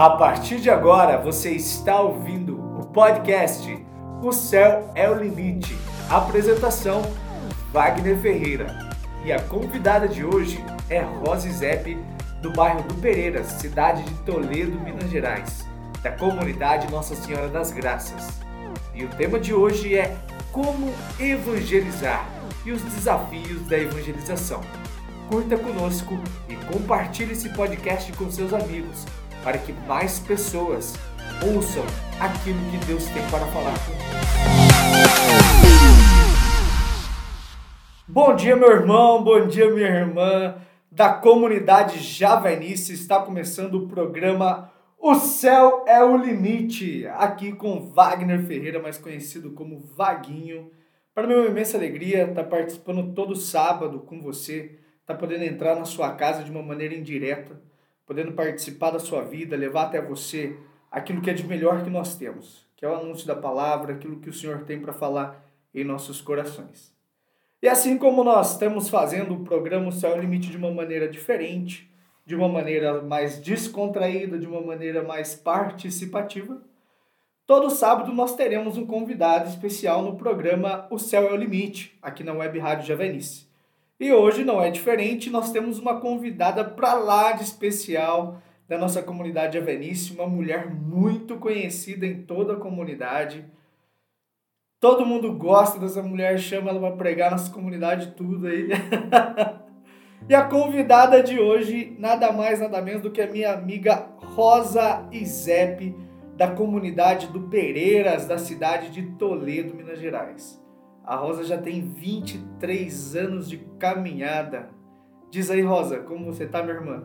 A partir de agora, você está ouvindo o podcast O Céu é o Limite. Apresentação: Wagner Ferreira. E a convidada de hoje é Rose Zepp, do bairro do Pereira, cidade de Toledo, Minas Gerais, da comunidade Nossa Senhora das Graças. E o tema de hoje é Como evangelizar e os desafios da evangelização. Curta conosco e compartilhe esse podcast com seus amigos para que mais pessoas ouçam aquilo que Deus tem para falar. Bom dia, meu irmão, bom dia, minha irmã da comunidade Javenice. Está começando o programa O Céu é o Limite, aqui com Wagner Ferreira, mais conhecido como Vaguinho. Para mim uma imensa alegria estar participando todo sábado com você, estar podendo entrar na sua casa de uma maneira indireta podendo participar da sua vida, levar até você aquilo que é de melhor que nós temos, que é o anúncio da palavra, aquilo que o Senhor tem para falar em nossos corações. E assim como nós estamos fazendo o programa O Céu é Limite de uma maneira diferente, de uma maneira mais descontraída, de uma maneira mais participativa, todo sábado nós teremos um convidado especial no programa O Céu é o Limite, aqui na Web Rádio Javenice. E hoje não é diferente, nós temos uma convidada para lá de especial da nossa comunidade Avenice, uma mulher muito conhecida em toda a comunidade. Todo mundo gosta dessa mulher, chama ela para pregar nossa comunidade tudo aí. e a convidada de hoje, nada mais, nada menos do que a minha amiga Rosa Izep, da comunidade do Pereiras, da cidade de Toledo, Minas Gerais. A Rosa já tem 23 anos de caminhada. Diz aí, Rosa, como você tá, minha irmã?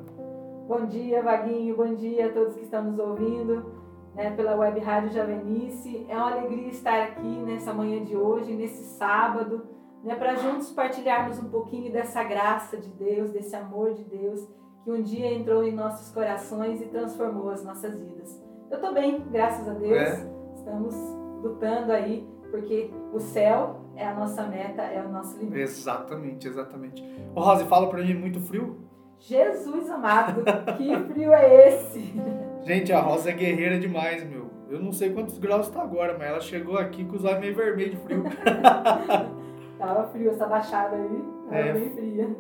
Bom dia, Vaguinho. Bom dia a todos que estão nos ouvindo né, pela Web Rádio Javenice. É uma alegria estar aqui nessa manhã de hoje, nesse sábado, né, para juntos partilharmos um pouquinho dessa graça de Deus, desse amor de Deus que um dia entrou em nossos corações e transformou as nossas vidas. Eu estou bem, graças a Deus. É. Estamos lutando aí porque o céu é a nossa meta, é o nosso limite. Exatamente, exatamente. Ô Rose, fala pra mim, muito frio? Jesus amado, que frio é esse? Gente, a Rosa é guerreira demais, meu. Eu não sei quantos graus tá agora, mas ela chegou aqui com os olhos meio vermelhos de frio. Tava frio essa baixada aí, é. bem fria.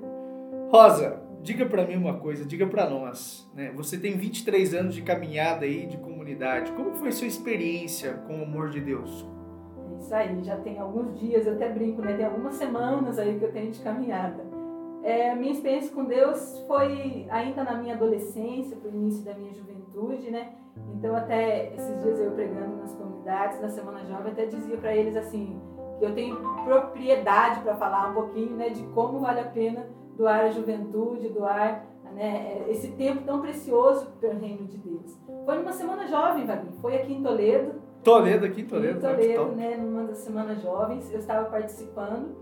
Rosa, diga para mim uma coisa, diga para nós, né? Você tem 23 anos de caminhada aí de comunidade. Como foi sua experiência com o amor de Deus? Isso aí, já tem alguns dias, eu até brinco, né? Tem algumas semanas aí que eu tenho de caminhada. É, minha experiência com Deus foi ainda na minha adolescência, foi o início da minha juventude, né? Então até esses dias eu pregando nas comunidades, na Semana Jovem, até dizia para eles assim, que eu tenho propriedade para falar um pouquinho, né, de como vale a pena doar a juventude, doar né, esse tempo tão precioso pelo reino de Deus. Foi numa Semana Jovem, Vaguinho, foi aqui em Toledo, Toledo aqui, Toledo. Em Toledo, né, numa das semanas jovens, eu estava participando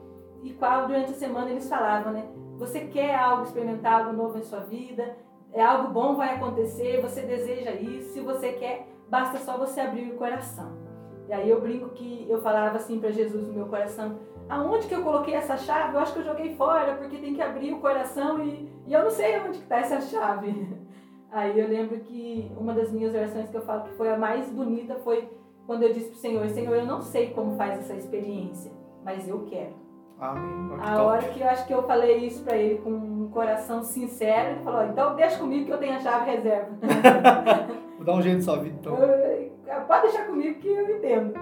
e qual durante a semana eles falavam, né? Você quer algo, experimentar algo novo em sua vida, é algo bom vai acontecer, você deseja isso, se você quer, basta só você abrir o coração. E aí eu brinco que eu falava assim para Jesus no meu coração, aonde que eu coloquei essa chave? Eu acho que eu joguei fora, porque tem que abrir o coração e, e eu não sei onde que está essa chave. Aí eu lembro que uma das minhas versões que eu falo que foi a mais bonita foi quando eu disse para o Senhor, Senhor, eu não sei como faz essa experiência, mas eu quero. Amém. A hora que eu acho que eu falei isso para ele com um coração sincero, ele falou, então deixa comigo que eu tenho a chave reserva. Vou dar um jeito sua vida, então. Pode deixar comigo que eu entendo.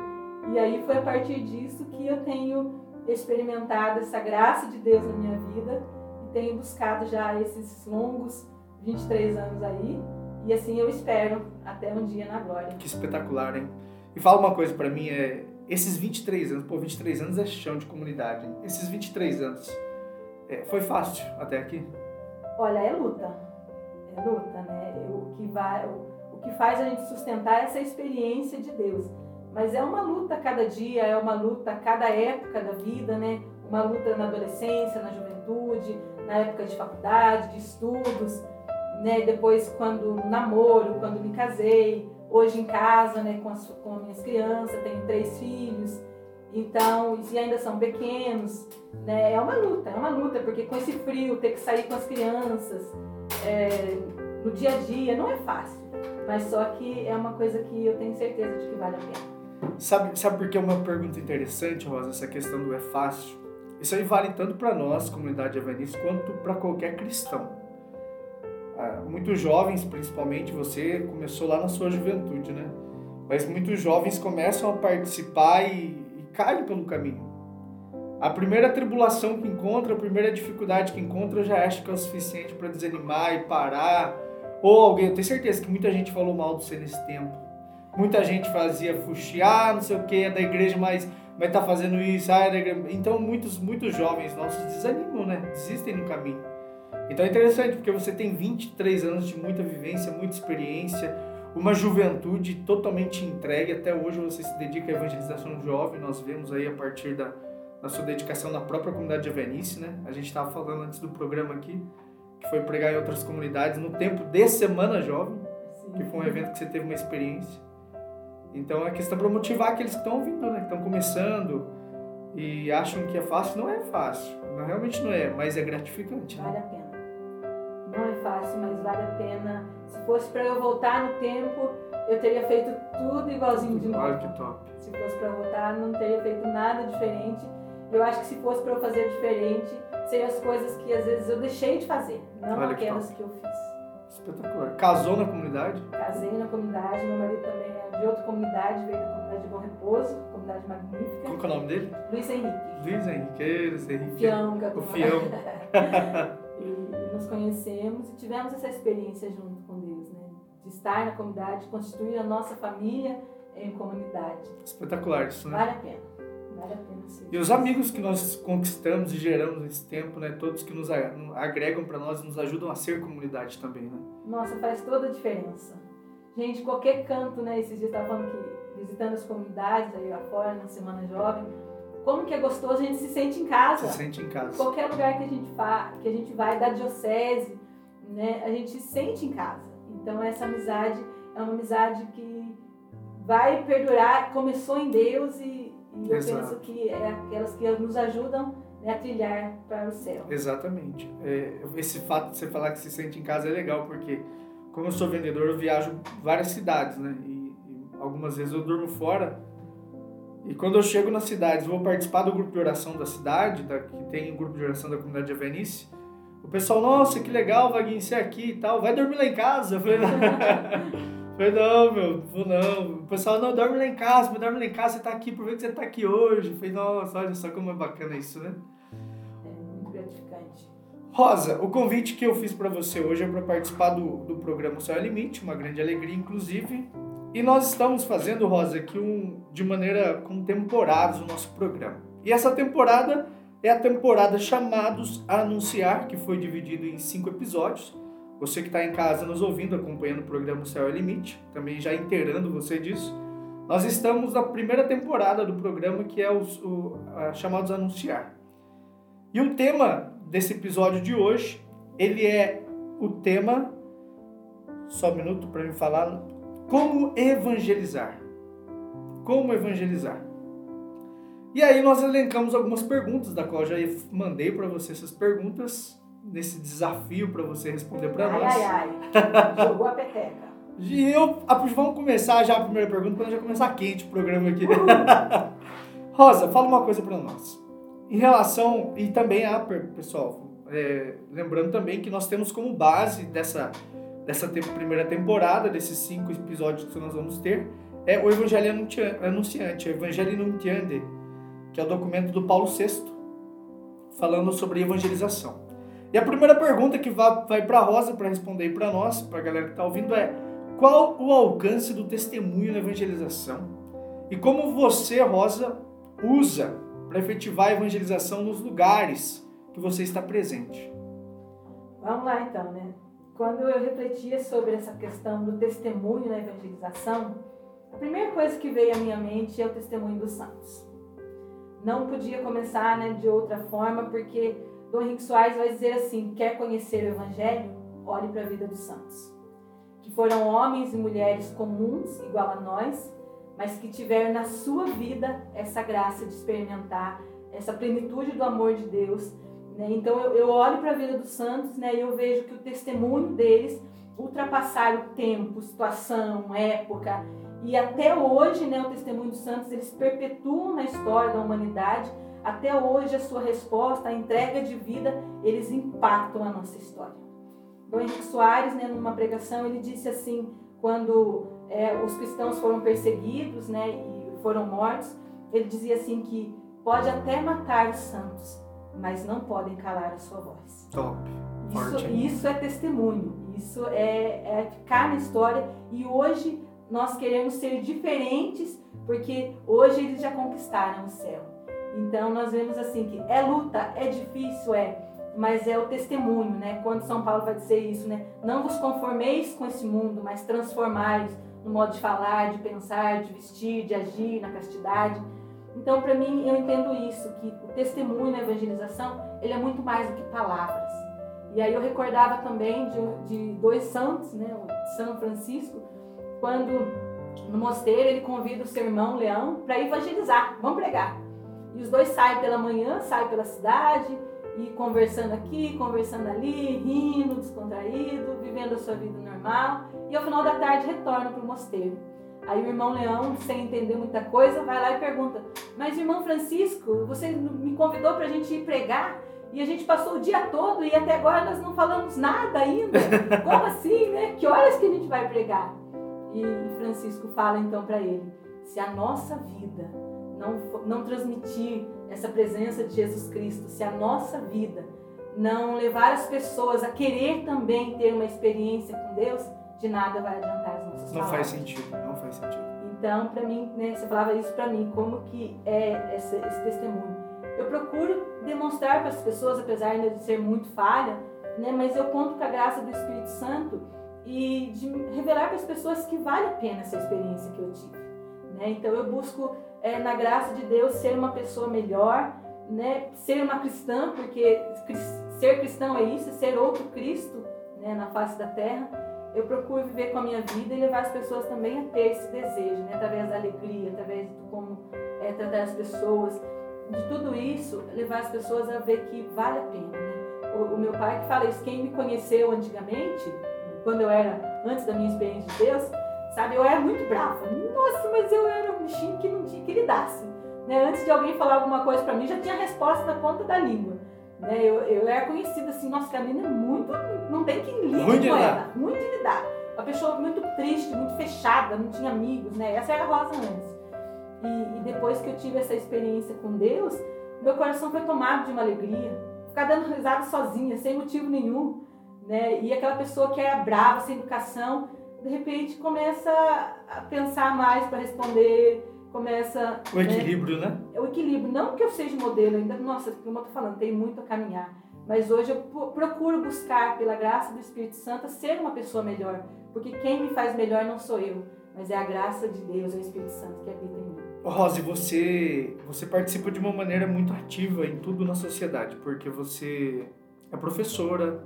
E aí foi a partir disso que eu tenho experimentado essa graça de Deus na minha vida e tenho buscado já esses longos 23 anos aí. E assim eu espero até um dia na glória. Que espetacular, hein? E fala uma coisa para mim, é esses 23 anos, pô, 23 anos é chão de comunidade. Hein? Esses 23 anos, é, foi fácil até aqui? Olha, é luta. É luta, né? O que, vai, o, que faz a gente sustentar essa experiência de Deus. Mas é uma luta cada dia, é uma luta cada época da vida, né? Uma luta na adolescência, na juventude, na época de faculdade, de estudos, né? Depois quando namoro, quando me casei, hoje em casa, né, com, as, com minhas crianças, tenho três filhos, então, e ainda são pequenos, né, é uma luta, é uma luta, porque com esse frio, ter que sair com as crianças, é, no dia a dia, não é fácil. Mas só que é uma coisa que eu tenho certeza de que vale a pena. Sabe, sabe por que é uma pergunta interessante, Rosa, essa questão do é fácil? Isso aí vale tanto para nós, comunidade evangelista, quanto para qualquer cristão. Ah, muitos jovens, principalmente, você começou lá na sua juventude, né? Mas muitos jovens começam a participar e, e caem pelo caminho. A primeira tribulação que encontra, a primeira dificuldade que encontra, já acha que é o suficiente para desanimar e parar. Ou alguém, eu tenho certeza que muita gente falou mal do você nesse tempo. Muita gente fazia fuxiar, não sei o que, é da igreja, mas vai estar tá fazendo isso. Ah, é da igreja. Então muitos, muitos jovens nossos desanimam, né? Desistem no caminho. Então é interessante porque você tem 23 anos de muita vivência, muita experiência, uma juventude totalmente entregue. Até hoje você se dedica à evangelização jovem, nós vemos aí a partir da na sua dedicação na própria comunidade de Avenice, né? A gente estava falando antes do programa aqui, que foi pregar em outras comunidades no tempo de Semana Jovem, Sim. que foi um evento que você teve uma experiência. Então é questão para motivar aqueles que estão ouvindo, né? Que estão começando e acham que é fácil. Não é fácil, não, realmente não é, mas é gratificante. Né? Vale a pena. Não é fácil, mas vale a pena. Se fosse para eu voltar no tempo, eu teria feito tudo igualzinho de novo. Olha que top. Se fosse para voltar, não teria feito nada diferente eu acho que se fosse para eu fazer diferente, seriam as coisas que às vezes eu deixei de fazer, não Olha aquelas que, que eu fiz. Espetacular. Casou na comunidade? Casei na comunidade, meu marido também é de outra comunidade, veio da comunidade de Bom Repouso, comunidade magnífica. Qual é o nome dele? Luiz Henrique. Luiz Henrique, Luiz Henrique. Fião, o Fião. E, nos conhecemos e tivemos essa experiência junto com Deus, né? De estar na comunidade, constituir a nossa família em comunidade. Espetacular isso, né? Vale a pena. Vale a pena sim. E os amigos que nós conquistamos e geramos nesse tempo, né? Todos que nos agregam para nós e nos ajudam a ser comunidade também, né? Nossa, faz toda a diferença. Gente, qualquer canto, né? Esses dias estava falando que visitando as comunidades aí lá fora, na Semana Jovem, como que é gostoso, a gente se sente em casa. Se sente em casa. Qualquer lugar que a gente, fa que a gente vai, da diocese, né? A gente se sente em casa. Então essa amizade é uma amizade que vai perdurar, começou em Deus e e eu penso que é aquelas que nos ajudam né, a trilhar para o céu. Exatamente. É, esse fato de você falar que se sente em casa é legal, porque como eu sou vendedor, eu viajo várias cidades, né? E, e algumas vezes eu durmo fora. E quando eu chego nas cidades, vou participar do grupo de oração da cidade, da, que tem o um grupo de oração da comunidade de Avenice. O pessoal, nossa, que legal, Vaguinho, você é aqui e tal, vai dormir lá em casa. Eu falei, Falei, não, meu, vou não. O pessoal, não, dorme lá em casa, dorme lá em casa, você tá aqui, por que você tá aqui hoje? Falei, nossa, olha só como é bacana isso, né? É muito gratificante. Rosa, o convite que eu fiz para você hoje é para participar do, do programa Céu é Limite, uma grande alegria, inclusive. E nós estamos fazendo, Rosa, aqui um, de maneira com temporadas o nosso programa. E essa temporada é a temporada Chamados a Anunciar, que foi dividido em cinco episódios. Você que está em casa nos ouvindo, acompanhando o programa Céu é Limite, também já inteirando você disso. Nós estamos na primeira temporada do programa, que é os o, a, chamados Anunciar. E o tema desse episódio de hoje, ele é o tema, só um minuto para me falar, como evangelizar. Como evangelizar. E aí nós elencamos algumas perguntas, da qual eu já mandei para você essas perguntas nesse desafio para você responder para nós. Ai, ai, ai. Jogou a peteca. E eu, vamos começar já a primeira pergunta, para já começar quente o programa aqui. Rosa, fala uma coisa para nós. Em relação, e também, a pessoal, é, lembrando também que nós temos como base dessa, dessa primeira temporada, desses cinco episódios que nós vamos ter, é o Evangelho Anunciante, o Evangelho Nuntiande, que é o documento do Paulo VI, falando sobre evangelização. E a primeira pergunta que vai, vai para a Rosa para responder para nós, para a galera que está ouvindo, é: qual o alcance do testemunho na evangelização? E como você, Rosa, usa para efetivar a evangelização nos lugares que você está presente? Vamos lá então, né? Quando eu refletia sobre essa questão do testemunho na evangelização, a primeira coisa que veio à minha mente é o testemunho dos santos. Não podia começar né, de outra forma, porque Dom Henrique Soares vai dizer assim: quer conhecer o Evangelho? Olhe para a vida dos santos. Que foram homens e mulheres comuns, igual a nós, mas que tiveram na sua vida essa graça de experimentar essa plenitude do amor de Deus. Né? Então eu, eu olho para a vida dos santos né, e eu vejo que o testemunho deles, ultrapassar o tempo, situação, época. E até hoje, né, o testemunho dos santos, eles perpetuam na história da humanidade. Até hoje, a sua resposta, a entrega de vida, eles impactam a nossa história. Dom Henrique Soares, né, numa pregação, ele disse assim, quando é, os cristãos foram perseguidos né, e foram mortos, ele dizia assim que pode até matar os santos, mas não podem calar a sua voz. Top. Isso, isso é testemunho, isso é, é ficar na história e hoje nós queremos ser diferentes porque hoje eles já conquistaram o céu. Então nós vemos assim que é luta, é difícil, é, mas é o testemunho, né? Quando São Paulo vai dizer isso, né? Não vos conformeis com esse mundo, mas transformais no modo de falar, de pensar, de vestir, de agir, na castidade. Então, para mim, eu entendo isso, que o testemunho na evangelização, ele é muito mais do que palavras. E aí eu recordava também de, de dois santos, né, o São Francisco, quando no mosteiro ele convida o seu irmão Leão para evangelizar, vamos pregar. E os dois saem pela manhã, saem pela cidade, e conversando aqui, conversando ali, rindo, descontraído, vivendo a sua vida normal. E ao final da tarde retorna para o mosteiro. Aí o irmão Leão, sem entender muita coisa, vai lá e pergunta: Mas irmão Francisco, você me convidou para a gente ir pregar? E a gente passou o dia todo e até agora nós não falamos nada ainda. Como assim, né? Que horas que a gente vai pregar? E Francisco fala então para ele: se a nossa vida não, não transmitir essa presença de Jesus Cristo, se a nossa vida não levar as pessoas a querer também ter uma experiência com Deus, de nada vai adiantar as nossas Não faz sentido, não faz sentido. Então, para mim, né, você falava isso para mim, como que é esse, esse testemunho. Eu procuro demonstrar para as pessoas, apesar de ser muito falha, né, mas eu conto com a graça do Espírito Santo e de revelar para as pessoas que vale a pena essa experiência que eu tive. Né? Então, eu busco, é, na graça de Deus, ser uma pessoa melhor, né, ser uma cristã, porque ser cristão é isso, é ser outro Cristo né, na face da terra eu procuro viver com a minha vida e levar as pessoas também a ter esse desejo, né? através da alegria, através de como é, tratar as pessoas, de tudo isso, levar as pessoas a ver que vale a pena. Né? O, o, meu pai que fala isso, quem me conheceu antigamente, quando eu era, antes da minha experiência de Deus, sabe, eu era muito brava. Nossa, mas eu era um bichinho que não tinha que lidasse. Né? Antes de alguém falar alguma coisa para mim, já tinha resposta na ponta da língua. Né? Eu, eu era conhecida assim, nossa, que a menina é muito. Não tem que lidar com ela. Muito de lidar. Uma pessoa muito triste, muito fechada, não tinha amigos, né? Essa era a Rosa antes. E, e depois que eu tive essa experiência com Deus, meu coração foi tomado de uma alegria. Ficar dando risada sozinha, sem motivo nenhum. Né? E aquela pessoa que era brava, sem educação, de repente começa a pensar mais para responder, começa. O equilíbrio, né? né? O equilíbrio. Não que eu seja modelo ainda, nossa, como eu tô falando, tem muito a caminhar. Mas hoje eu procuro buscar, pela graça do Espírito Santo, ser uma pessoa melhor. Porque quem me faz melhor não sou eu, mas é a graça de Deus, é o Espírito Santo que habita em mim. Rose, você, você participa de uma maneira muito ativa em tudo na sociedade, porque você é professora,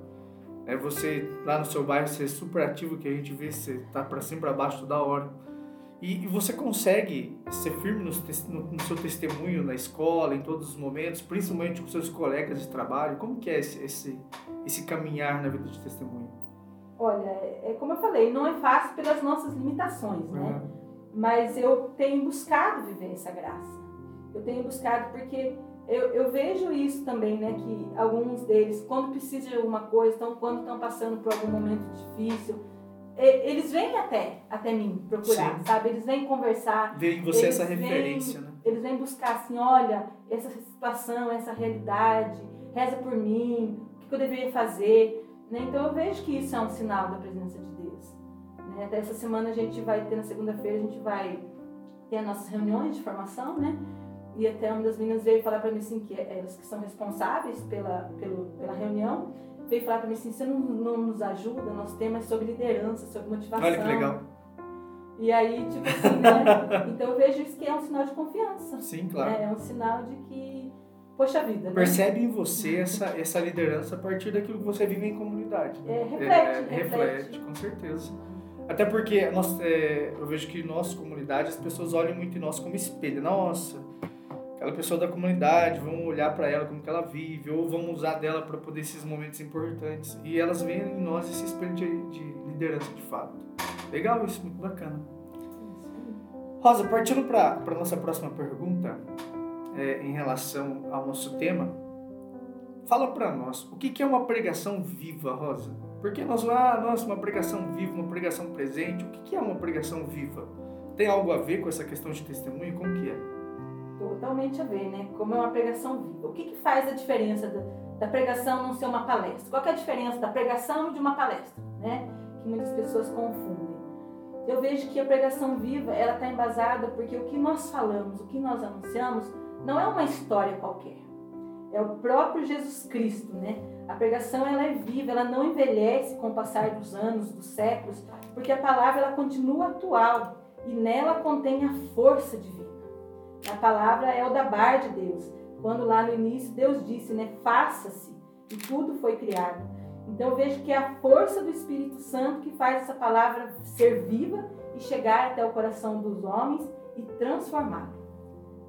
é você lá no seu bairro, você é super ativo, que a gente vê, você tá para cima para baixo toda hora. E, e você consegue ser firme no, no, no, seu testemunho na escola, em todos os momentos, principalmente com seus colegas de trabalho? Como que é esse, esse, esse caminhar na vida de testemunho? Olha, é como eu falei, não é fácil pelas nossas limitações, né? Uhum. Mas eu tenho buscado viver essa graça. Eu tenho buscado porque eu, eu vejo isso também, né? Que alguns deles, quando precisam de alguma coisa, então, quando estão passando por algum momento difícil, eles vêm até, até mim procurar, Sim. sabe? Eles vêm conversar. Vem você essa referência, vêm, né? Eles vêm buscar assim, olha, essa situação, essa realidade, reza por mim, o que eu deveria fazer. Né? Então eu vejo que isso é um sinal da presença de Deus. Né? Até essa semana a gente vai ter, na segunda-feira, a gente vai ter as nossas reuniões de formação, né? E até uma das meninas veio falar para mim assim, que é, elas que são responsáveis pela, pelo, pela reunião, veio falar para mim assim, você não, não nos ajuda, nosso tema é sobre liderança, sobre motivação. Olha que legal. E aí, tipo assim, né? Então eu vejo isso que é um sinal de confiança. Sim, claro. Né? É um sinal de que, poxa vida. Né? Percebe em você essa, essa liderança a partir daquilo que você vive em comunidade. Né? É, reflete, é, reflete, reflete. com certeza. Até porque nós, é, eu vejo que nossa comunidade, as pessoas olham muito em nós como espelho. Nossa, aquela pessoa da comunidade, vamos olhar para ela como que ela vive, ou vamos usar dela para poder esses momentos importantes. E elas veem em nós esse espelho de, de liderança de fato. Legal isso, muito bacana. Rosa, partindo para a nossa próxima pergunta, é, em relação ao nosso tema, fala para nós, o que, que é uma pregação viva, Rosa? Porque nós, ah, nossa, uma pregação viva, uma pregação presente, o que, que é uma pregação viva? Tem algo a ver com essa questão de testemunho? Como que é? Totalmente a ver, né? Como é uma pregação viva. O que, que faz a diferença da, da pregação não ser uma palestra? Qual é a diferença da pregação de uma palestra, né? Que muitas pessoas confundem. Eu vejo que a pregação viva, ela está embasada porque o que nós falamos, o que nós anunciamos, não é uma história qualquer. É o próprio Jesus Cristo, né? A pregação ela é viva, ela não envelhece com o passar dos anos, dos séculos, porque a palavra ela continua atual e nela contém a força divina. A palavra é o da bar de Deus. Quando lá no início Deus disse, né, faça-se e tudo foi criado. Então eu vejo que é a força do Espírito Santo que faz essa palavra ser viva e chegar até o coração dos homens e transformá-lo.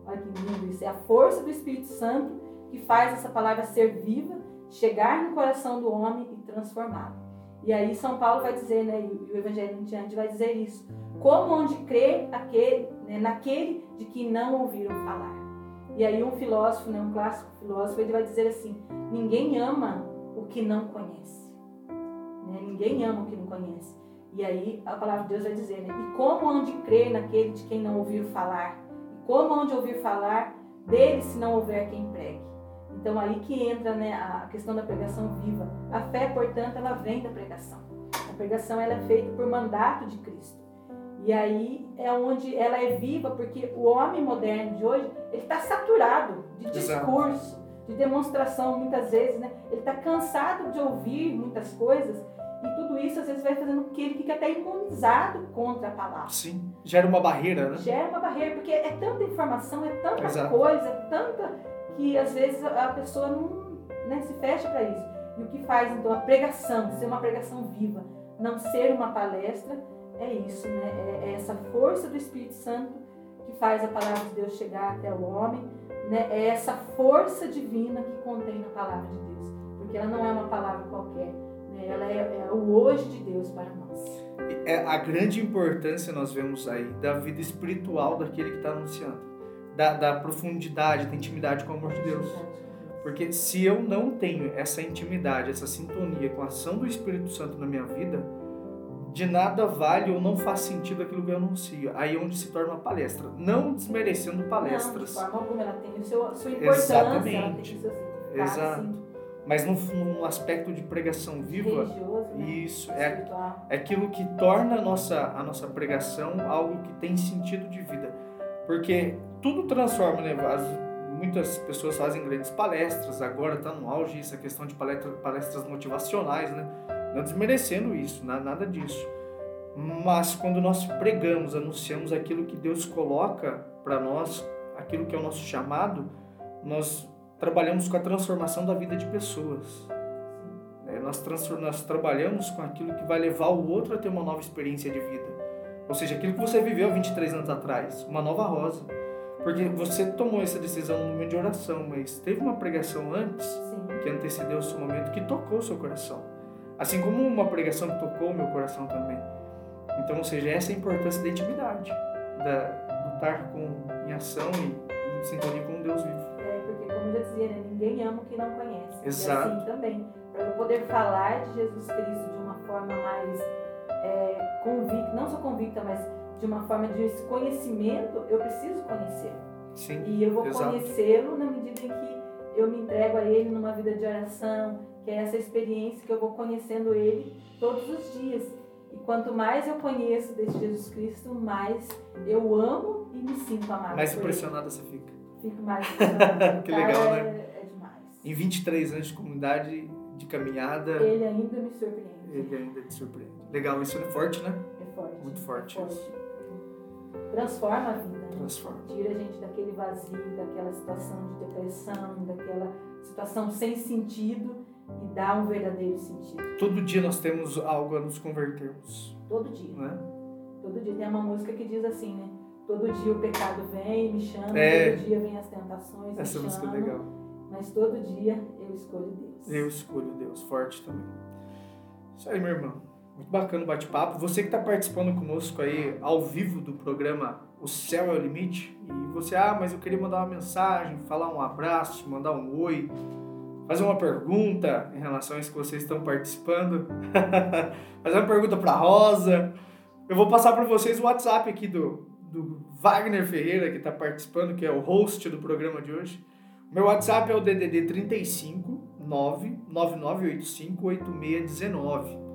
Olha que lindo isso. É a força do Espírito Santo que faz essa palavra ser viva, chegar no coração do homem e transformá-lo. E aí São Paulo vai dizer, né, e o Evangelho em diante vai dizer isso. Como onde crê aquele, né, naquele de que não ouviram falar. E aí um filósofo, né, um clássico filósofo, ele vai dizer assim, ninguém ama o que não conhece. Né? Ninguém ama o que não conhece. E aí a palavra de Deus vai dizer, né, e como onde crer naquele de quem não ouviram falar? Como onde ouvir falar dele se não houver quem pregue? Então aí que entra né, a questão da pregação viva. A fé, portanto, ela vem da pregação. A pregação ela é feita por mandato de Cristo. E aí é onde ela é viva, porque o homem moderno de hoje ele está saturado de discurso, de demonstração muitas vezes, né? Ele está cansado de ouvir muitas coisas e tudo isso às vezes vai fazendo com que ele fique até imunizado contra a palavra. Sim, gera uma barreira, né? Gera uma barreira, porque é tanta informação, é tanta Exato. coisa, é tanta que às vezes a pessoa não né, se fecha para isso. E o que faz então a pregação, ser uma pregação viva, não ser uma palestra, é isso, né? É, é essa força do Espírito Santo que faz a palavra de Deus chegar até o homem, né? É essa força divina que contém a palavra de Deus, porque ela não é uma palavra qualquer né? Ela é, é, o hoje de Deus para nós. É a grande importância nós vemos aí da vida espiritual daquele que está anunciando, da, da profundidade, da intimidade com o amor de Deus. Porque se eu não tenho essa intimidade, essa sintonia com a ação do Espírito Santo na minha vida, de nada vale ou não faz sentido aquilo que eu anuncio. Aí é onde se torna uma palestra. Não desmerecendo palestras. Não, de forma alguma, ela tem seu, sua importância, Exatamente. significado. Exato. Mas no aspecto de pregação viva, né? isso é, é aquilo que torna a nossa, a nossa pregação algo que tem sentido de vida. Porque tudo transforma, né? As, muitas pessoas fazem grandes palestras, agora está no auge essa questão de palestra, palestras motivacionais, né? Não desmerecendo isso, nada disso. Mas quando nós pregamos, anunciamos aquilo que Deus coloca para nós, aquilo que é o nosso chamado, nós trabalhamos com a transformação da vida de pessoas. É, nós, nós trabalhamos com aquilo que vai levar o outro a ter uma nova experiência de vida. Ou seja, aquilo que você viveu 23 anos atrás, uma nova rosa. Porque você tomou essa decisão no momento de oração, mas teve uma pregação antes, Sim. que antecedeu o seu momento, que tocou o seu coração. Assim como uma pregação que tocou o meu coração também. Então, ou seja, essa é a importância da intimidade, da, do estar com, em ação e em sintonia com Deus vivo como já dizia, né? ninguém ama o que não conhece. Exato. E assim também, para eu poder falar de Jesus Cristo de uma forma mais é, convicta, não só convicta, mas de uma forma de conhecimento, eu preciso conhecer. Sim, e eu vou conhecê-lo na medida em que eu me entrego a ele numa vida de oração, que é essa experiência que eu vou conhecendo ele todos os dias. E quanto mais eu conheço desse Jesus Cristo, mais eu amo e me sinto amado. Mais impressionada você fica fico mais. que legal, né? É, é demais. Em 23 anos de comunidade, de caminhada. Ele ainda me surpreende. Ele ainda te surpreende. Legal, isso é forte, né? É forte. Muito forte, é forte. isso. Transforma a vida, né? Transforma. Tira a gente daquele vazio, daquela situação de depressão, daquela situação sem sentido e dá um verdadeiro sentido. Todo dia nós temos algo a nos convertermos. Todo dia. Né? Todo dia. Tem uma música que diz assim, né? Todo dia o pecado vem, me chama, é. todo dia vem as tentações, Essa me música é legal. Mas todo dia eu escolho Deus. Eu escolho Deus, forte também. Isso aí, meu irmão. Muito bacana o bate-papo. Você que está participando conosco aí ao vivo do programa O Céu é o Limite. E você, ah, mas eu queria mandar uma mensagem, falar um abraço, mandar um oi, fazer uma pergunta em relação a isso que vocês estão participando. fazer uma pergunta para Rosa. Eu vou passar para vocês o WhatsApp aqui do, do Wagner Ferreira, que está participando, que é o host do programa de hoje. Meu WhatsApp é o DDD 35 99985 8619.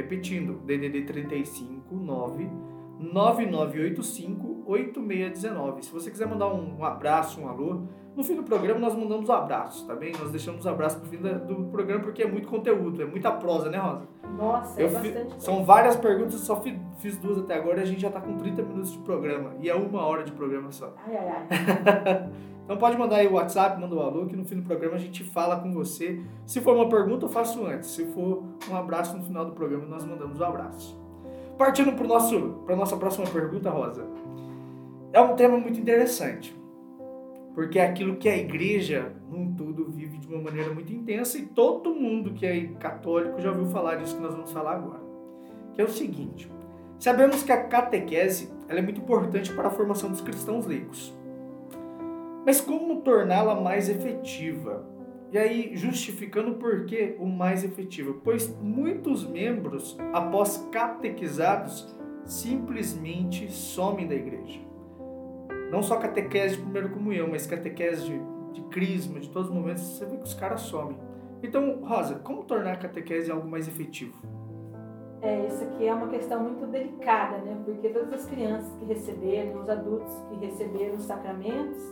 Repetindo, DDD 35 99985 8619. Se você quiser mandar um, um, abraço, um alô, no fim do programa nós mandamos um abraço, tá bem? Nós deixamos um abraço pro fim da, do programa porque é muito conteúdo, é muita prosa, né, Rosa? Nossa, é bastante São várias perguntas, eu só fiz, fiz, duas até agora e a gente já tá com 30 minutos de programa. E é uma hora de programa só. Ai, ai, ai. Então pode mandar aí o WhatsApp, manda o alô, que no fim do programa a gente fala com você. Se for uma pergunta, eu faço antes. Se for um abraço no final do programa, nós mandamos o um abraço. Partindo para a nossa próxima pergunta, Rosa. É um tema muito interessante. Porque é aquilo que a igreja, num tudo, vive de uma maneira muito intensa e todo mundo que é católico já ouviu falar disso que nós vamos falar agora. Que é o seguinte: sabemos que a catequese é muito importante para a formação dos cristãos leigos. Mas como torná-la mais efetiva? E aí, justificando por que o mais efetivo? Pois muitos membros, após catequizados, simplesmente somem da igreja. Não só catequese de primeira comunhão, mas catequese de, de crisma, de todos os momentos, você vê que os caras somem. Então, Rosa, como tornar a catequese algo mais efetivo? É, isso aqui é uma questão muito delicada, né? Porque todas as crianças que receberam, os adultos que receberam os sacramentos,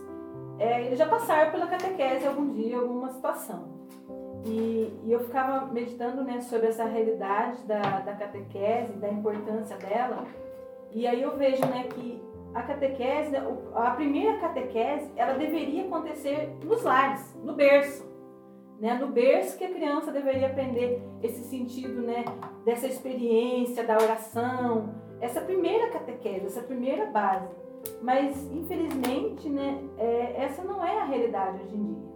é, eles já passaram pela catequese algum dia, alguma situação. E, e, eu ficava meditando né, sobre essa realidade da, da catequese, da importância dela. E aí eu vejo né, que a catequese, a primeira catequese, ela deveria acontecer nos lares, no berço. Né? No berço que a criança deveria aprender esse sentido né, dessa experiência da oração, essa primeira catequese, essa primeira base. Mas, infelizmente, né, é, essa não é a realidade hoje em dia.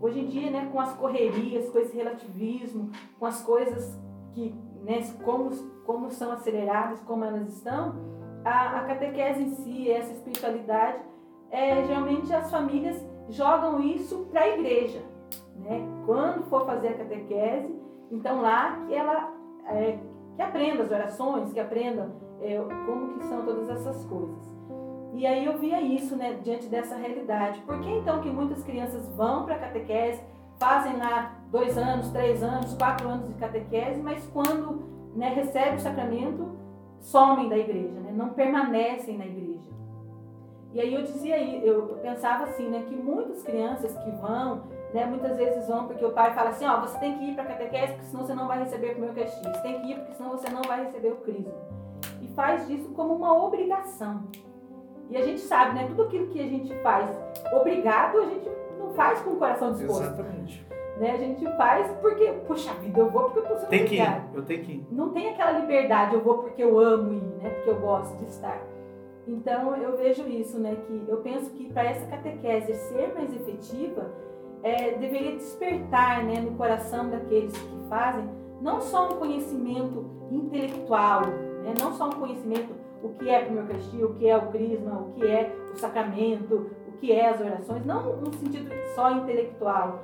Hoje em dia, né, com as correrias, com esse relativismo, com as coisas que, né, como, como são aceleradas, como elas estão, a, a catequese em si, essa espiritualidade, é, geralmente as famílias jogam isso para a igreja. Né? Quando for fazer a catequese, então lá que ela é, que aprenda as orações, que aprenda é, como que são todas essas coisas. E aí eu via isso, né, diante dessa realidade. Por que então que muitas crianças vão para a catequese, fazem lá dois anos, três anos, quatro anos de catequese, mas quando né, recebem o sacramento, somem da igreja, né, não permanecem na igreja. E aí eu dizia, eu pensava assim, né, que muitas crianças que vão, né, muitas vezes vão porque o pai fala assim, ó, você tem que ir para a catequese porque senão você não vai receber o primeiro castigo, você tem que ir porque senão você não vai receber o crisma. E faz disso como uma obrigação. E a gente sabe, né? Tudo aquilo que a gente faz obrigado, a gente não faz com o coração disposto. Exatamente. Né? A gente faz porque, puxa vida, eu vou porque eu tô sendo tem que ir, eu tenho que ir. Não tem aquela liberdade, eu vou porque eu amo ir, né? Porque eu gosto de estar. Então eu vejo isso, né? Que eu penso que para essa catequese ser mais efetiva, é, deveria despertar, né, no coração daqueles que fazem, não só um conhecimento intelectual, né? Não só um conhecimento o que é primeiro castigo, o que é o crisma, o que é o sacramento, o que é as orações, não no sentido só intelectual,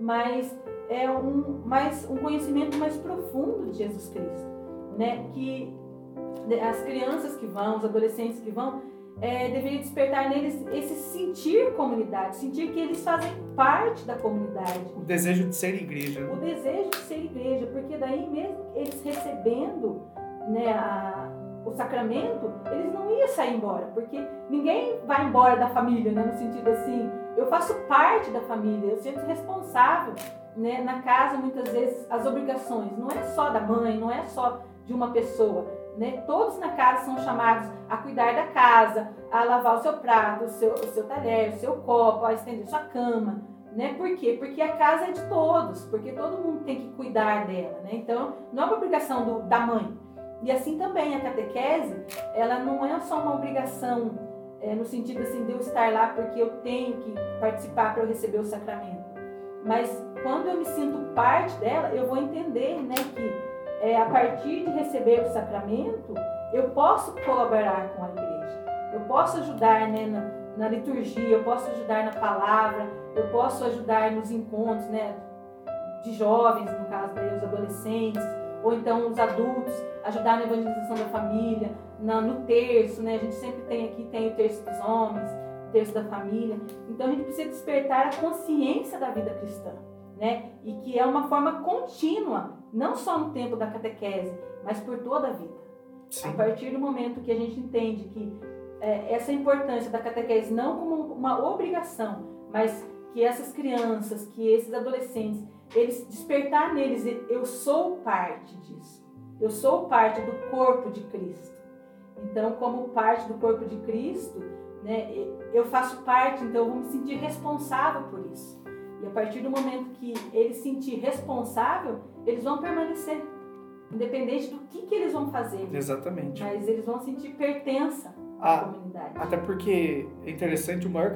mas é um, mais, um conhecimento mais profundo de Jesus Cristo, né? Que as crianças que vão, os adolescentes que vão, é, deveria despertar neles esse sentir comunidade, sentir que eles fazem parte da comunidade. O desejo de ser igreja. O desejo de ser igreja, porque daí mesmo eles recebendo né, a, o sacramento, eles não iam sair embora, porque ninguém vai embora da família, né? no sentido assim, eu faço parte da família, eu sinto responsável. Né? Na casa, muitas vezes, as obrigações não é só da mãe, não é só de uma pessoa. Né? Todos na casa são chamados a cuidar da casa, a lavar o seu prato, o seu, o seu talher, o seu copo, a estender sua cama. Né? Por quê? Porque a casa é de todos, porque todo mundo tem que cuidar dela. Né? Então, não é uma obrigação do, da mãe, e assim também a catequese, ela não é só uma obrigação é, no sentido assim de eu estar lá porque eu tenho que participar para eu receber o sacramento. Mas quando eu me sinto parte dela, eu vou entender, né, que é, a partir de receber o sacramento, eu posso colaborar com a igreja. Eu posso ajudar né, na, na liturgia, eu posso ajudar na palavra, eu posso ajudar nos encontros né, de jovens, no caso daí os adolescentes, ou então os adultos, ajudar na evangelização da família, na, no terço, né? A gente sempre tem aqui, tem o terço dos homens, o terço da família. Então a gente precisa despertar a consciência da vida cristã, né? E que é uma forma contínua, não só no tempo da catequese, mas por toda a vida. Sim. A partir do momento que a gente entende que é, essa importância da catequese não como uma obrigação, mas que essas crianças, que esses adolescentes, eles despertar neles, eu sou parte disso. Eu sou parte do corpo de Cristo. Então, como parte do corpo de Cristo, né, eu faço parte, então eu vou me sentir responsável por isso. E a partir do momento que eles se sentir responsável, eles vão permanecer. Independente do que, que eles vão fazer. Exatamente. Mas eles vão sentir pertença à ah, comunidade. Até porque é interessante, o maior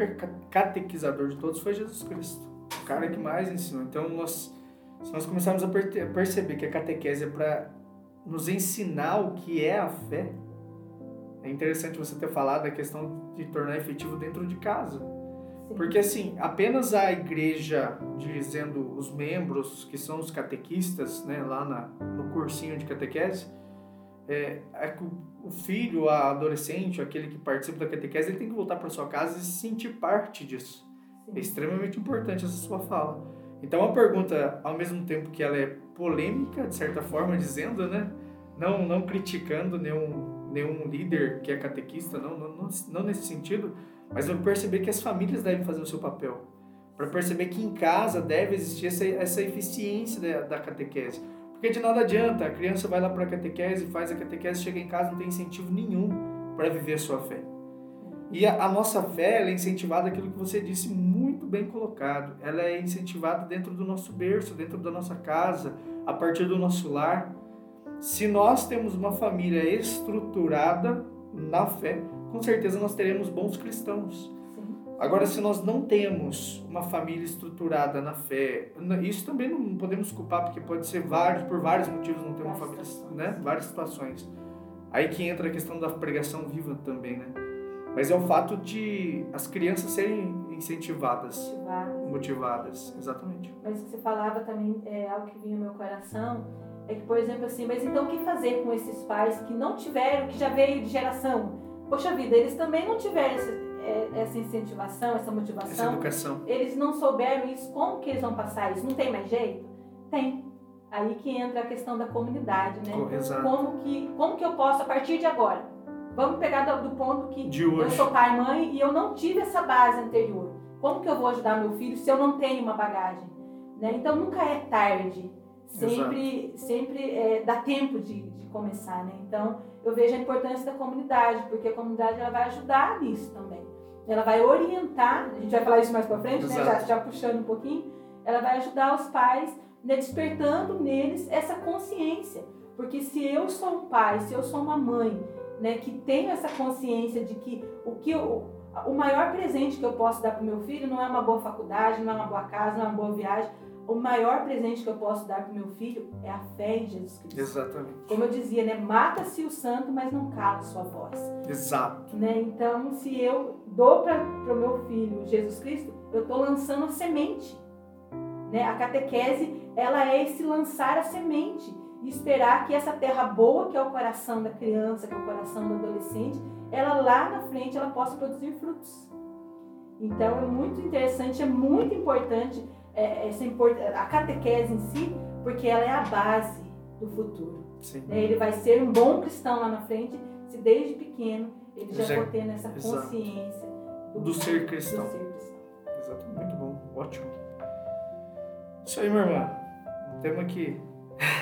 catequizador de todos foi Jesus Cristo. O cara que mais ensinou. Então, nós, se nós começarmos a perceber que a catequese é para nos ensinar o que é a fé, é interessante você ter falado da questão de tornar efetivo dentro de casa. Sim. Porque assim, apenas a igreja dizendo os membros que são os catequistas, né, lá na, no cursinho de catequese, é, é que o filho, a adolescente, aquele que participa da catequese, ele tem que voltar para sua casa e se sentir parte disso. É extremamente importante essa sua fala. Então, a pergunta, ao mesmo tempo que ela é polêmica, de certa forma, dizendo, né, não, não criticando nenhum nenhum líder que é catequista, não, não, não nesse sentido, mas eu perceber que as famílias devem fazer o seu papel. Para perceber que em casa deve existir essa, essa eficiência da, da catequese. Porque de nada adianta, a criança vai lá para a catequese, faz a catequese, chega em casa, não tem incentivo nenhum para viver a sua fé. E a, a nossa fé é incentivada, aquilo que você disse, muito bem colocado. Ela é incentivada dentro do nosso berço, dentro da nossa casa, a partir do nosso lar. Se nós temos uma família estruturada na fé, com certeza nós teremos bons cristãos. Agora, se nós não temos uma família estruturada na fé, isso também não podemos culpar, porque pode ser vários, por vários motivos não ter uma família, né? Várias situações. Aí que entra a questão da pregação viva também, né? Mas é o fato de as crianças serem incentivadas, motivadas, motivadas exatamente. Mas o que você falava também é algo que vinha no meu coração é que, por exemplo, assim, mas então o que fazer com esses pais que não tiveram, que já veio de geração? Poxa vida, eles também não tiveram essa, é, essa incentivação, essa motivação. Essa educação. Eles não souberam isso, como que eles vão passar isso? Não tem mais jeito? Tem. Aí que entra a questão da comunidade, né? Exato. Como que, como que eu posso, a partir de agora, vamos pegar do, do ponto que eu sou pai e mãe e eu não tive essa base anterior. Como que eu vou ajudar meu filho se eu não tenho uma bagagem? Né? Então nunca é tarde sempre, sempre é, dá tempo de, de começar, né? Então, eu vejo a importância da comunidade, porque a comunidade ela vai ajudar nisso também. Ela vai orientar, a gente vai falar isso mais para frente, né? já, já puxando um pouquinho, ela vai ajudar os pais, né? despertando neles essa consciência. Porque se eu sou um pai, se eu sou uma mãe, né, que tenho essa consciência de que o que eu, o maior presente que eu posso dar para o meu filho não é uma boa faculdade, não é uma boa casa, não é uma boa viagem, o maior presente que eu posso dar para meu filho é a fé em Jesus Cristo. Exatamente. Como eu dizia, né? Mata-se o santo, mas não cala sua voz. Exato. Né? Então, se eu dou para o meu filho Jesus Cristo, eu estou lançando a semente. Né? A catequese, ela é esse lançar a semente e esperar que essa terra boa, que é o coração da criança, que é o coração do adolescente, ela lá na frente ela possa produzir frutos. Então, é muito interessante, é muito importante é, essa a catequese em si, porque ela é a base do futuro. Né? Ele vai ser um bom cristão lá na frente se desde pequeno ele já for tendo essa consciência do, do, ser cristão. do ser cristão. Exato, muito bom, ótimo. Isso aí, minha irmã. Tema que.